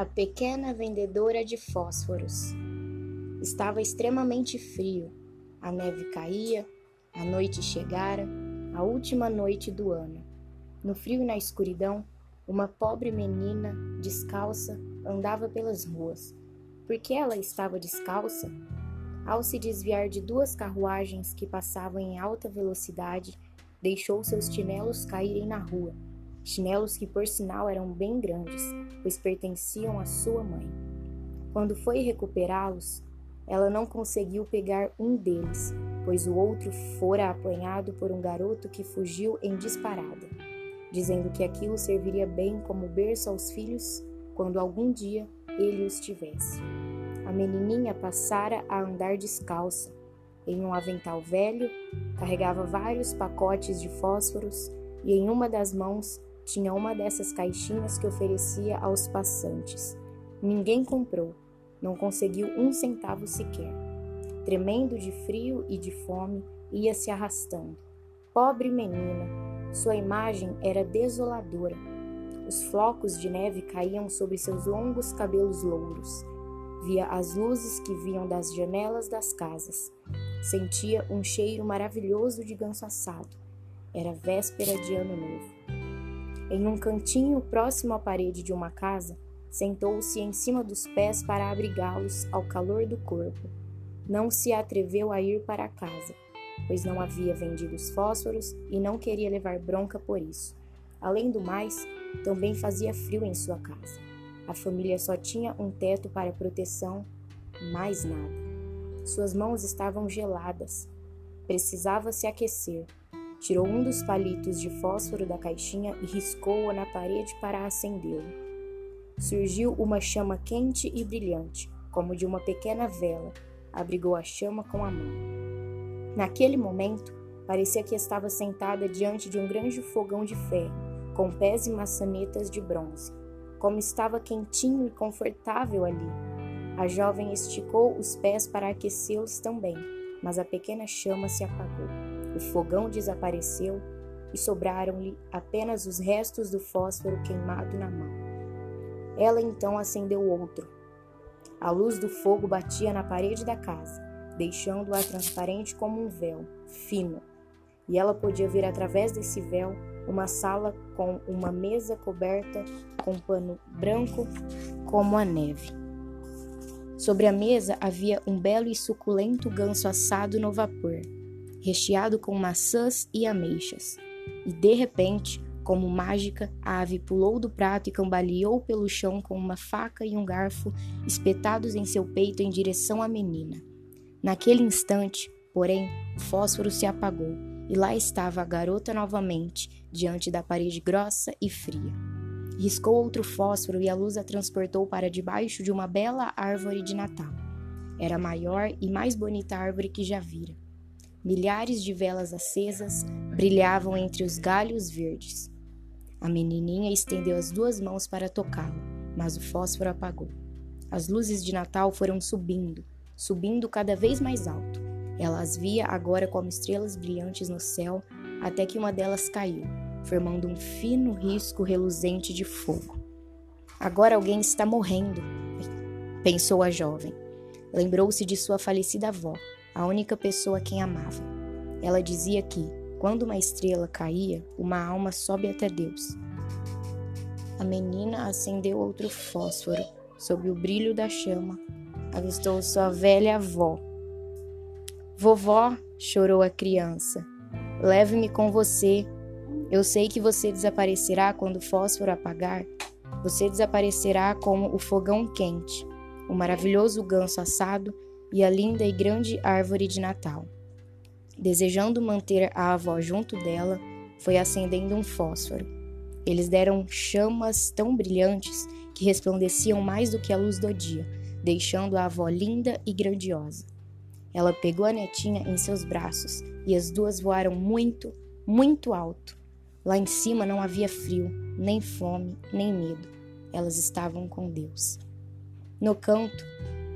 A pequena vendedora de fósforos. Estava extremamente frio. A neve caía, a noite chegara, a última noite do ano. No frio e na escuridão, uma pobre menina, descalça, andava pelas ruas. Por que ela estava descalça? Ao se desviar de duas carruagens que passavam em alta velocidade, deixou seus chinelos caírem na rua chinelos que por sinal eram bem grandes, pois pertenciam à sua mãe. Quando foi recuperá-los, ela não conseguiu pegar um deles, pois o outro fora apanhado por um garoto que fugiu em disparada, dizendo que aquilo serviria bem como berço aos filhos quando algum dia ele os tivesse. A menininha passara a andar descalça, em um avental velho, carregava vários pacotes de fósforos e em uma das mãos tinha uma dessas caixinhas que oferecia aos passantes. Ninguém comprou, não conseguiu um centavo sequer. Tremendo de frio e de fome, ia se arrastando. Pobre menina, sua imagem era desoladora. Os flocos de neve caíam sobre seus longos cabelos louros. Via as luzes que vinham das janelas das casas. Sentia um cheiro maravilhoso de ganso assado. Era véspera de ano novo. Em um cantinho próximo à parede de uma casa, sentou-se em cima dos pés para abrigá-los ao calor do corpo. Não se atreveu a ir para casa, pois não havia vendido os fósforos e não queria levar bronca por isso. Além do mais, também fazia frio em sua casa. A família só tinha um teto para proteção, mais nada. Suas mãos estavam geladas. Precisava se aquecer. Tirou um dos palitos de fósforo da caixinha e riscou-o na parede para acendê-lo. Surgiu uma chama quente e brilhante, como de uma pequena vela. Abrigou a chama com a mão. Naquele momento, parecia que estava sentada diante de um grande fogão de ferro, com pés e maçanetas de bronze. Como estava quentinho e confortável ali. A jovem esticou os pés para aquecê-los também, mas a pequena chama se apagou. O fogão desapareceu e sobraram-lhe apenas os restos do fósforo queimado na mão. Ela então acendeu outro. A luz do fogo batia na parede da casa, deixando-a transparente como um véu, fino, e ela podia ver através desse véu uma sala com uma mesa coberta com pano branco como a neve. Sobre a mesa havia um belo e suculento ganso assado no vapor, recheado com maçãs e ameixas. E de repente, como mágica, a ave pulou do prato e cambaleou pelo chão com uma faca e um garfo espetados em seu peito em direção à menina. Naquele instante, porém, o fósforo se apagou e lá estava a garota novamente, diante da parede grossa e fria. Riscou outro fósforo e a luz a transportou para debaixo de uma bela árvore de Natal. Era a maior e mais bonita árvore que já vira. Milhares de velas acesas brilhavam entre os galhos verdes. A menininha estendeu as duas mãos para tocá-lo, mas o fósforo apagou. As luzes de Natal foram subindo, subindo cada vez mais alto. Ela as via agora como estrelas brilhantes no céu, até que uma delas caiu, formando um fino risco reluzente de fogo. Agora alguém está morrendo, pensou a jovem. Lembrou-se de sua falecida avó, a única pessoa a quem amava. Ela dizia que, quando uma estrela caía, uma alma sobe até Deus. A menina acendeu outro fósforo. Sob o brilho da chama, avistou sua velha avó. Vovó, chorou a criança, leve-me com você. Eu sei que você desaparecerá quando o fósforo apagar. Você desaparecerá como o fogão quente, o maravilhoso ganso assado e a linda e grande árvore de Natal. Desejando manter a avó junto dela, foi acendendo um fósforo. Eles deram chamas tão brilhantes que resplandeciam mais do que a luz do dia, deixando a avó linda e grandiosa. Ela pegou a netinha em seus braços e as duas voaram muito, muito alto. Lá em cima não havia frio, nem fome, nem medo. Elas estavam com Deus. No canto,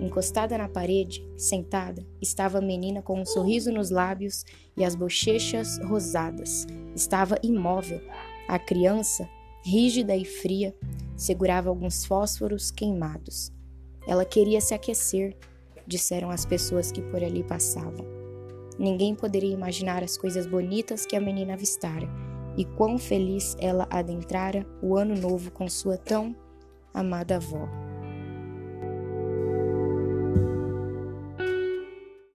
Encostada na parede, sentada, estava a menina com um sorriso nos lábios e as bochechas rosadas. Estava imóvel. A criança, rígida e fria, segurava alguns fósforos queimados. Ela queria se aquecer, disseram as pessoas que por ali passavam. Ninguém poderia imaginar as coisas bonitas que a menina avistara e quão feliz ela adentrara o ano novo com sua tão amada avó.